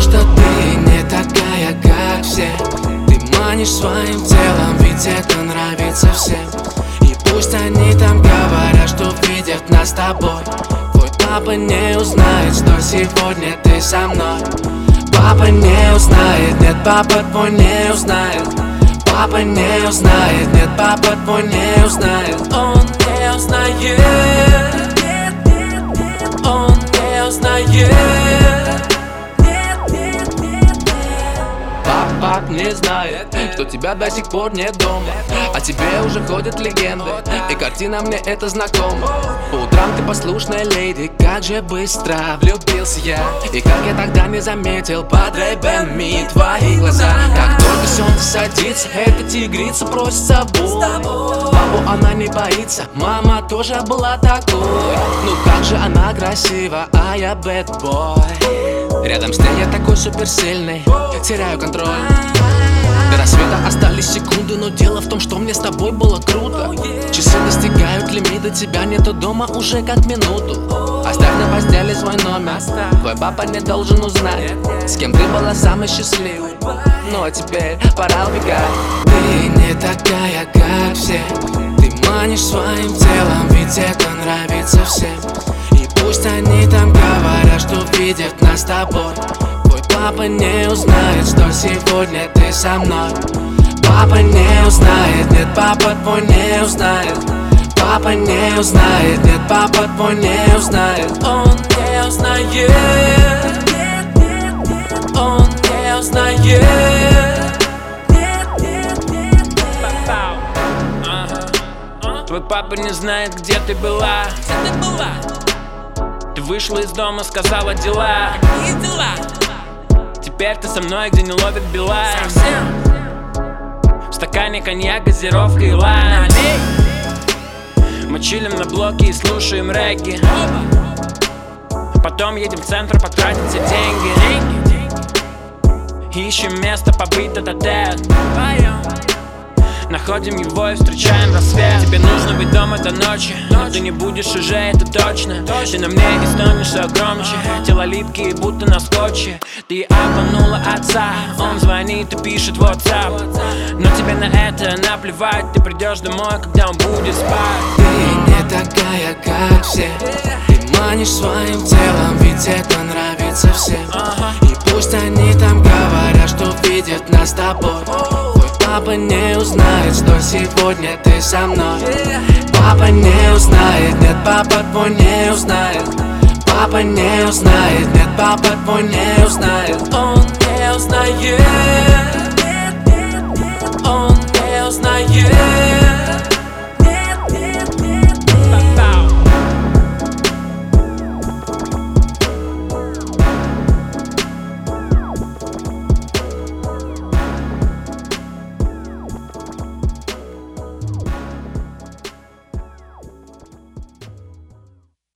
Что ты не такая, как все. Ты манишь своим телом, ведь это нравится всем. И пусть они там говорят, что видят нас с тобой. Твой папа не узнает, что сегодня ты со мной. Папа не узнает, нет, папа твой не узнает. Папа не узнает, нет, папа твой не узнает. Он не узнает Папа не знает, что тебя до сих пор нет дома. А тебе уже ходят легенды, и картина мне это знакома. По утрам ты послушная леди, как же быстро влюбился я. И как я тогда не заметил под рэйбами твои глаза. Как только солнце садится, эта тигрица просит с собой Папу она не боится, мама тоже была такой. Ну как же она красива, а я бэтбой Рядом с ней я такой суперсильный, теряю контроль. До рассвета остались секунды, но дело в том, что мне с тобой было круто. Часы достигают лимита, тебя нету дома уже как минуту. Оставь на постели свой номер, твой папа не должен узнать С кем ты была самой счастливой, ну а теперь пора убегать. Ты не такая, как все, ты манишь своим телом, ведь это нравится всем. И пусть они там что видят нас с тобой. Папа не узнает, что сегодня ты со мной. Папа не узнает, нет, папа твой не узнает. Папа не узнает, нет, папа твой не узнает. Он не узнает. Он не узнает. Твой папа не знает, где ты была. Где ты была? Ты вышла из дома, сказала дела Какие дела? Теперь ты со мной, где не ловит Билайн Совсем? В стакане коньяк, газировка и лайм Мы чилим на блоке и слушаем регги. Потом едем в центр потратить все деньги. Деньги, деньги. Ищем место побыть тет Вдвоем Находим его и встречаем рассвет. Тебе нужно быть дома до ночи. Но ты не будешь уже, это точно. Ты на мне и все громче. Тело липкие, будто на скотче Ты обманула отца. Он звонит и пишет в WhatsApp. Но тебе на это наплевать. Ты придешь домой, когда он будет спать. Ты не такая, как все. Ты манишь своим телом, ведь это нравится всем. И пусть они там говорят, что видят нас с тобой Папа не узнает, что сегодня ты со мной. Папа не узнает, нет, папа твой не узнает. Папа не узнает, нет, папа твой не узнает. Он не узнает. Он не узнает.